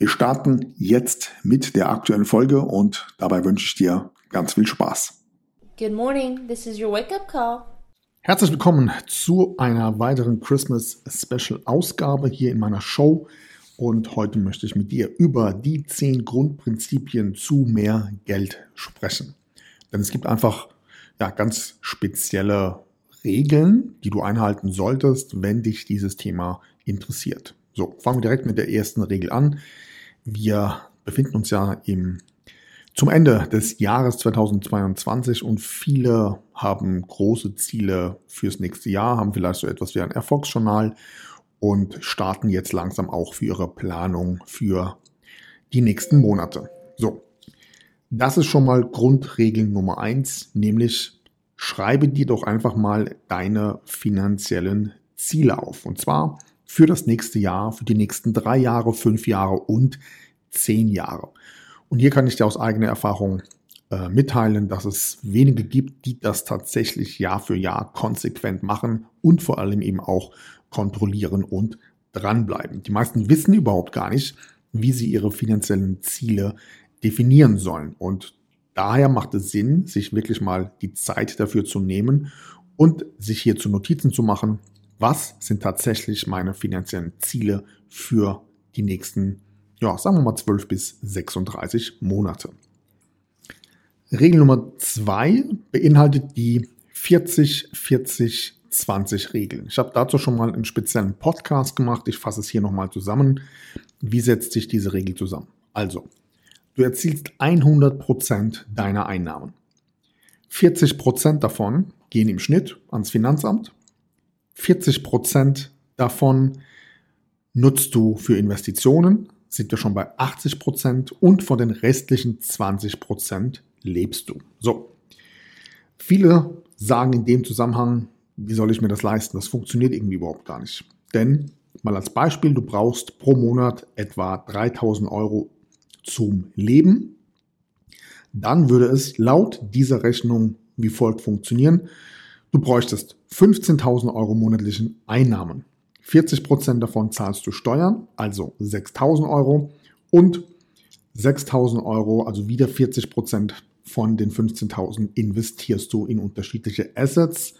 Wir starten jetzt mit der aktuellen Folge und dabei wünsche ich dir ganz viel Spaß. Good morning, this is your wake up call. Herzlich willkommen zu einer weiteren Christmas Special Ausgabe hier in meiner Show. Und heute möchte ich mit dir über die zehn Grundprinzipien zu mehr Geld sprechen. Denn es gibt einfach ja, ganz spezielle Regeln, die du einhalten solltest, wenn dich dieses Thema interessiert. So, fangen wir direkt mit der ersten Regel an. Wir befinden uns ja im, zum Ende des Jahres 2022 und viele haben große Ziele fürs nächste Jahr, haben vielleicht so etwas wie ein Erfolgsjournal und starten jetzt langsam auch für ihre Planung für die nächsten Monate. So, das ist schon mal Grundregel Nummer eins, nämlich schreibe dir doch einfach mal deine finanziellen Ziele auf. Und zwar für das nächste Jahr, für die nächsten drei Jahre, fünf Jahre und zehn Jahre. Und hier kann ich dir aus eigener Erfahrung äh, mitteilen, dass es wenige gibt, die das tatsächlich Jahr für Jahr konsequent machen und vor allem eben auch kontrollieren und dranbleiben. Die meisten wissen überhaupt gar nicht, wie sie ihre finanziellen Ziele definieren sollen. Und daher macht es Sinn, sich wirklich mal die Zeit dafür zu nehmen und sich hier zu Notizen zu machen, was sind tatsächlich meine finanziellen Ziele für die nächsten, ja, sagen wir mal 12 bis 36 Monate. Regel Nummer zwei beinhaltet die 40-40-20 Regeln. Ich habe dazu schon mal einen speziellen Podcast gemacht. Ich fasse es hier nochmal zusammen. Wie setzt sich diese Regel zusammen? Also, du erzielst 100% deiner Einnahmen. 40% davon gehen im Schnitt ans Finanzamt 40 Prozent davon nutzt du für Investitionen, sind wir schon bei 80 Prozent und von den restlichen 20 Prozent lebst du. So. Viele sagen in dem Zusammenhang, wie soll ich mir das leisten? Das funktioniert irgendwie überhaupt gar nicht. Denn, mal als Beispiel, du brauchst pro Monat etwa 3000 Euro zum Leben. Dann würde es laut dieser Rechnung wie folgt funktionieren. Du bräuchtest 15.000 Euro monatlichen Einnahmen. 40% davon zahlst du Steuern, also 6.000 Euro. Und 6.000 Euro, also wieder 40% von den 15.000 investierst du in unterschiedliche Assets.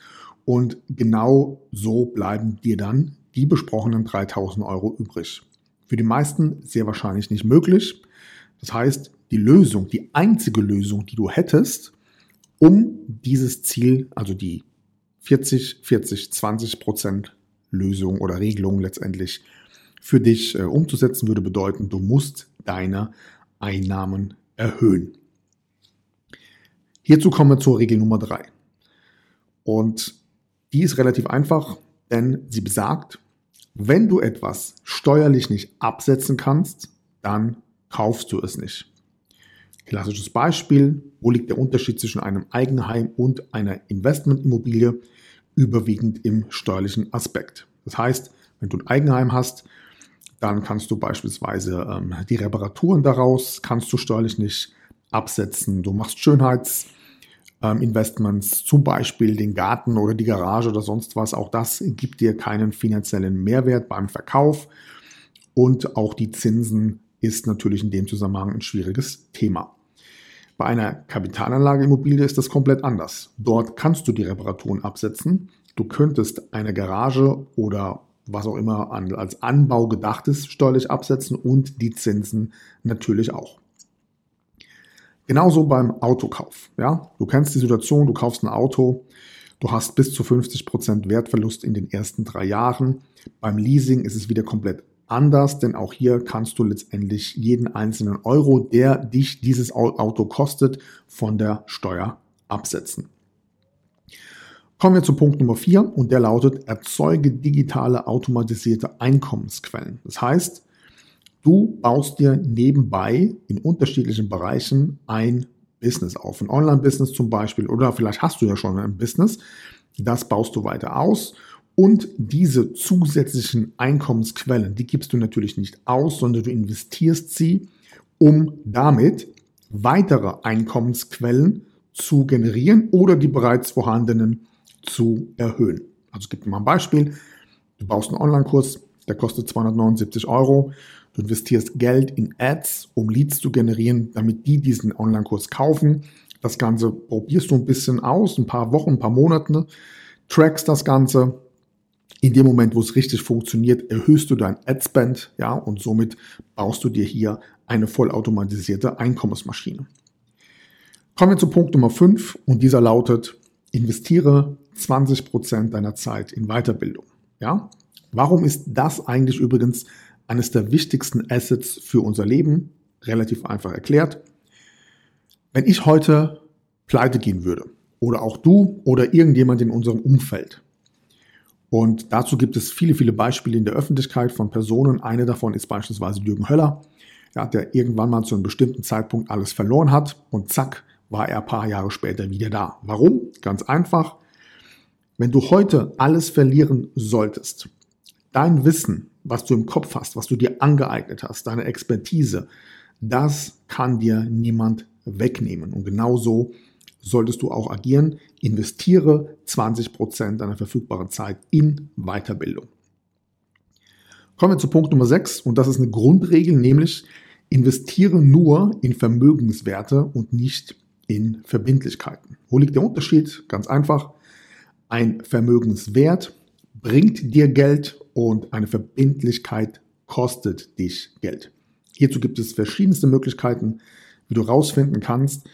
Und genau so bleiben dir dann die besprochenen 3.000 Euro übrig. Für die meisten sehr wahrscheinlich nicht möglich. Das heißt, die Lösung, die einzige Lösung, die du hättest, um dieses Ziel, also die 40, 40, 20 Prozent Lösung oder Regelung letztendlich für dich äh, umzusetzen, würde bedeuten, du musst deine Einnahmen erhöhen. Hierzu kommen wir zur Regel Nummer drei. Und die ist relativ einfach, denn sie besagt, wenn du etwas steuerlich nicht absetzen kannst, dann kaufst du es nicht. Klassisches Beispiel, wo liegt der Unterschied zwischen einem Eigenheim und einer Investmentimmobilie? Überwiegend im steuerlichen Aspekt. Das heißt, wenn du ein Eigenheim hast, dann kannst du beispielsweise ähm, die Reparaturen daraus, kannst du steuerlich nicht absetzen. Du machst Schönheitsinvestments, ähm, zum Beispiel den Garten oder die Garage oder sonst was. Auch das gibt dir keinen finanziellen Mehrwert beim Verkauf. Und auch die Zinsen ist natürlich in dem Zusammenhang ein schwieriges Thema. Bei einer Kapitalanlageimmobilie ist das komplett anders. Dort kannst du die Reparaturen absetzen. Du könntest eine Garage oder was auch immer als Anbau gedacht ist, steuerlich absetzen und die Zinsen natürlich auch. Genauso beim Autokauf. Ja? Du kennst die Situation, du kaufst ein Auto, du hast bis zu 50% Wertverlust in den ersten drei Jahren. Beim Leasing ist es wieder komplett anders, denn auch hier kannst du letztendlich jeden einzelnen Euro, der dich dieses Auto kostet, von der Steuer absetzen. Kommen wir zu Punkt Nummer vier und der lautet, erzeuge digitale automatisierte Einkommensquellen. Das heißt, Du baust dir nebenbei in unterschiedlichen Bereichen ein Business auf. Ein Online-Business zum Beispiel oder vielleicht hast du ja schon ein Business. Das baust du weiter aus. Und diese zusätzlichen Einkommensquellen, die gibst du natürlich nicht aus, sondern du investierst sie, um damit weitere Einkommensquellen zu generieren oder die bereits vorhandenen zu erhöhen. Also es gibt mal ein Beispiel. Du baust einen Online-Kurs, der kostet 279 Euro. Du investierst Geld in Ads, um Leads zu generieren, damit die diesen Online-Kurs kaufen. Das Ganze probierst du ein bisschen aus, ein paar Wochen, ein paar Monate, trackst das Ganze. In dem Moment, wo es richtig funktioniert, erhöhst du dein Ad-Spend, ja, und somit baust du dir hier eine vollautomatisierte Einkommensmaschine. Kommen wir zu Punkt Nummer 5 und dieser lautet, investiere 20% deiner Zeit in Weiterbildung. Ja? Warum ist das eigentlich übrigens eines der wichtigsten Assets für unser Leben? Relativ einfach erklärt. Wenn ich heute pleite gehen würde, oder auch du oder irgendjemand in unserem Umfeld, und dazu gibt es viele, viele Beispiele in der Öffentlichkeit von Personen. Eine davon ist beispielsweise Jürgen Höller, ja, der irgendwann mal zu einem bestimmten Zeitpunkt alles verloren hat und zack, war er ein paar Jahre später wieder da. Warum? Ganz einfach. Wenn du heute alles verlieren solltest, dein Wissen, was du im Kopf hast, was du dir angeeignet hast, deine Expertise, das kann dir niemand wegnehmen. Und genauso solltest du auch agieren. Investiere 20% deiner verfügbaren Zeit in Weiterbildung. Kommen wir zu Punkt Nummer 6 und das ist eine Grundregel, nämlich investiere nur in Vermögenswerte und nicht in Verbindlichkeiten. Wo liegt der Unterschied? Ganz einfach. Ein Vermögenswert bringt dir Geld und eine Verbindlichkeit kostet dich Geld. Hierzu gibt es verschiedenste Möglichkeiten, wie du herausfinden kannst,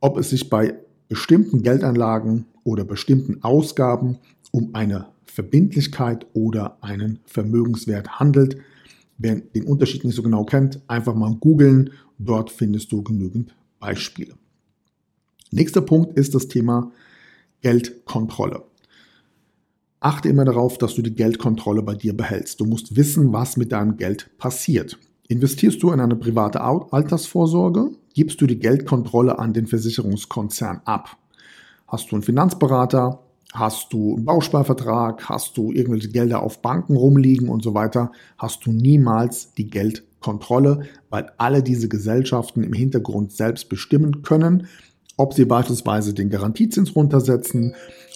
ob es sich bei bestimmten Geldanlagen oder bestimmten Ausgaben um eine Verbindlichkeit oder einen Vermögenswert handelt. Wer den Unterschied nicht so genau kennt, einfach mal googeln. Dort findest du genügend Beispiele. Nächster Punkt ist das Thema Geldkontrolle. Achte immer darauf, dass du die Geldkontrolle bei dir behältst. Du musst wissen, was mit deinem Geld passiert. Investierst du in eine private Altersvorsorge, gibst du die Geldkontrolle an den Versicherungskonzern ab. Hast du einen Finanzberater, hast du einen Bausparvertrag, hast du irgendwelche Gelder auf Banken rumliegen und so weiter, hast du niemals die Geldkontrolle, weil alle diese Gesellschaften im Hintergrund selbst bestimmen können, ob sie beispielsweise den Garantiezins runtersetzen,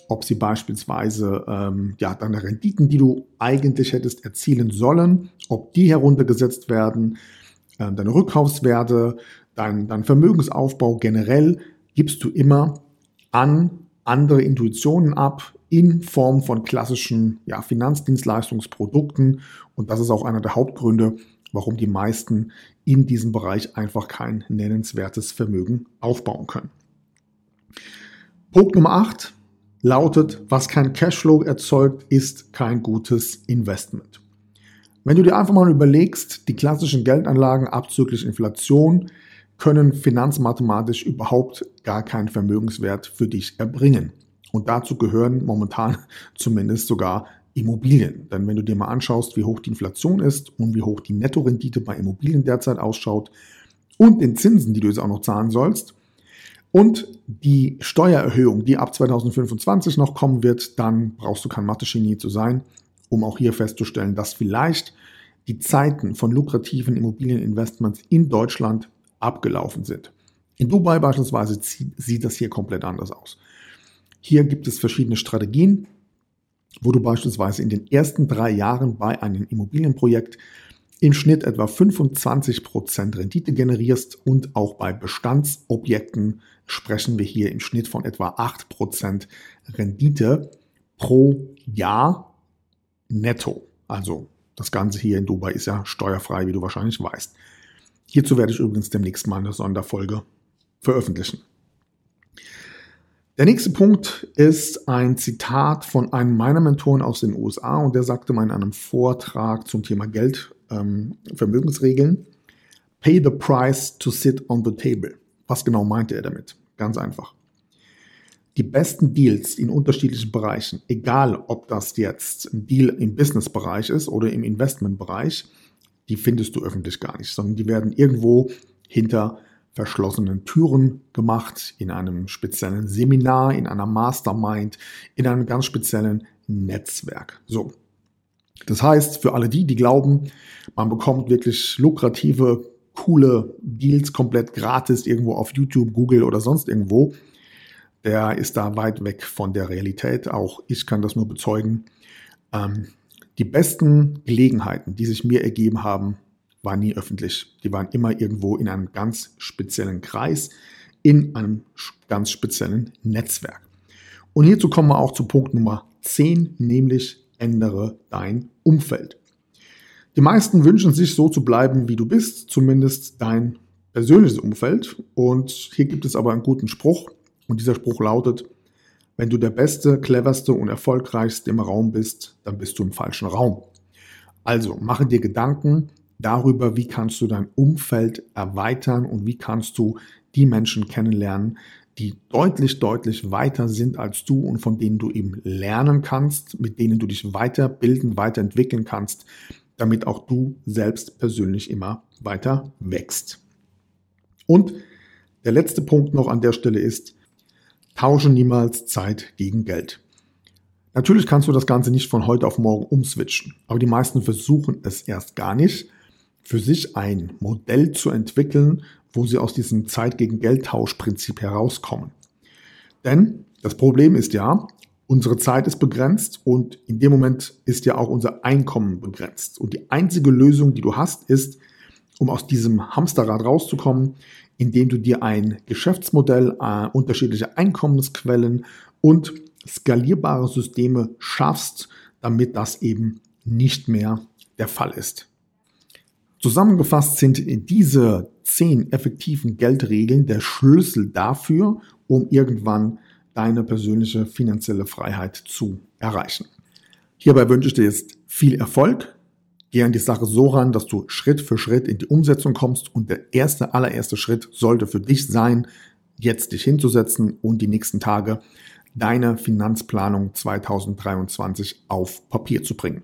ob sie beispielsweise ähm, ja, deine Renditen, die du eigentlich hättest erzielen sollen, ob die heruntergesetzt werden, äh, deine Rückkaufswerte, dein, dein Vermögensaufbau generell gibst du immer an andere Intuitionen ab in Form von klassischen ja, Finanzdienstleistungsprodukten. Und das ist auch einer der Hauptgründe, warum die meisten in diesem Bereich einfach kein nennenswertes Vermögen aufbauen können. Punkt Nummer 8 lautet, was kein Cashflow erzeugt, ist kein gutes Investment. Wenn du dir einfach mal überlegst, die klassischen Geldanlagen abzüglich Inflation können finanzmathematisch überhaupt gar keinen Vermögenswert für dich erbringen. Und dazu gehören momentan zumindest sogar Immobilien. Denn wenn du dir mal anschaust, wie hoch die Inflation ist und wie hoch die Nettorendite bei Immobilien derzeit ausschaut und den Zinsen, die du jetzt auch noch zahlen sollst, und die Steuererhöhung, die ab 2025 noch kommen wird, dann brauchst du kein Mathe-Genie zu sein, um auch hier festzustellen, dass vielleicht die Zeiten von lukrativen Immobilieninvestments in Deutschland abgelaufen sind. In Dubai beispielsweise sieht das hier komplett anders aus. Hier gibt es verschiedene Strategien, wo du beispielsweise in den ersten drei Jahren bei einem Immobilienprojekt im Schnitt etwa 25% Rendite generierst und auch bei Bestandsobjekten sprechen wir hier im Schnitt von etwa 8% Rendite pro Jahr netto. Also das Ganze hier in Dubai ist ja steuerfrei, wie du wahrscheinlich weißt. Hierzu werde ich übrigens demnächst mal eine Sonderfolge veröffentlichen. Der nächste Punkt ist ein Zitat von einem meiner Mentoren aus den USA und der sagte mal in einem Vortrag zum Thema Geld, ähm, Vermögensregeln, Pay the price to sit on the table. Was genau meinte er damit? Ganz einfach. Die besten Deals in unterschiedlichen Bereichen, egal ob das jetzt ein Deal im Business-Bereich ist oder im Investment-Bereich, die findest du öffentlich gar nicht, sondern die werden irgendwo hinter verschlossenen Türen gemacht, in einem speziellen Seminar, in einer Mastermind, in einem ganz speziellen Netzwerk. So. Das heißt, für alle die, die glauben, man bekommt wirklich lukrative, coole Deals komplett gratis irgendwo auf YouTube, Google oder sonst irgendwo, der ist da weit weg von der Realität. Auch ich kann das nur bezeugen. Ähm, die besten Gelegenheiten, die sich mir ergeben haben, waren nie öffentlich. Die waren immer irgendwo in einem ganz speziellen Kreis, in einem ganz speziellen Netzwerk. Und hierzu kommen wir auch zu Punkt Nummer 10, nämlich ändere dein Umfeld. Die meisten wünschen sich so zu bleiben, wie du bist, zumindest dein persönliches Umfeld. Und hier gibt es aber einen guten Spruch. Und dieser Spruch lautet, wenn du der Beste, cleverste und erfolgreichste im Raum bist, dann bist du im falschen Raum. Also mache dir Gedanken darüber, wie kannst du dein Umfeld erweitern und wie kannst du die Menschen kennenlernen, die deutlich, deutlich weiter sind als du und von denen du eben lernen kannst, mit denen du dich weiterbilden, weiterentwickeln kannst, damit auch du selbst persönlich immer weiter wächst. Und der letzte Punkt noch an der Stelle ist, Tausche niemals Zeit gegen Geld. Natürlich kannst du das Ganze nicht von heute auf morgen umswitchen, aber die meisten versuchen es erst gar nicht, für sich ein Modell zu entwickeln, wo sie aus diesem Zeit gegen Geldtauschprinzip herauskommen. Denn das Problem ist ja, unsere Zeit ist begrenzt und in dem Moment ist ja auch unser Einkommen begrenzt. Und die einzige Lösung, die du hast, ist, um aus diesem Hamsterrad rauszukommen, indem du dir ein Geschäftsmodell, äh, unterschiedliche Einkommensquellen und skalierbare Systeme schaffst, damit das eben nicht mehr der Fall ist. Zusammengefasst sind diese zehn effektiven Geldregeln der Schlüssel dafür, um irgendwann deine persönliche finanzielle Freiheit zu erreichen. Hierbei wünsche ich dir jetzt viel Erfolg Geh an die Sache so ran, dass du Schritt für Schritt in die Umsetzung kommst und der erste, allererste Schritt sollte für dich sein, jetzt dich hinzusetzen und die nächsten Tage deine Finanzplanung 2023 auf Papier zu bringen.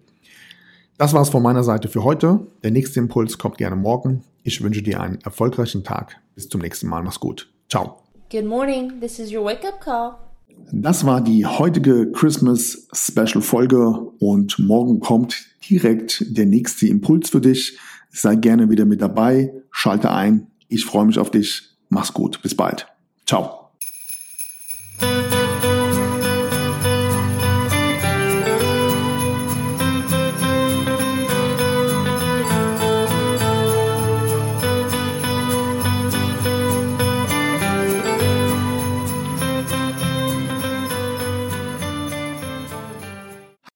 Das war's von meiner Seite für heute. Der nächste Impuls kommt gerne morgen. Ich wünsche dir einen erfolgreichen Tag. Bis zum nächsten Mal. Mach's gut. Ciao. Good morning. This is your wake up call. Das war die heutige Christmas Special Folge und morgen kommt direkt der nächste Impuls für dich. Sei gerne wieder mit dabei, schalte ein. Ich freue mich auf dich. Mach's gut. Bis bald. Ciao.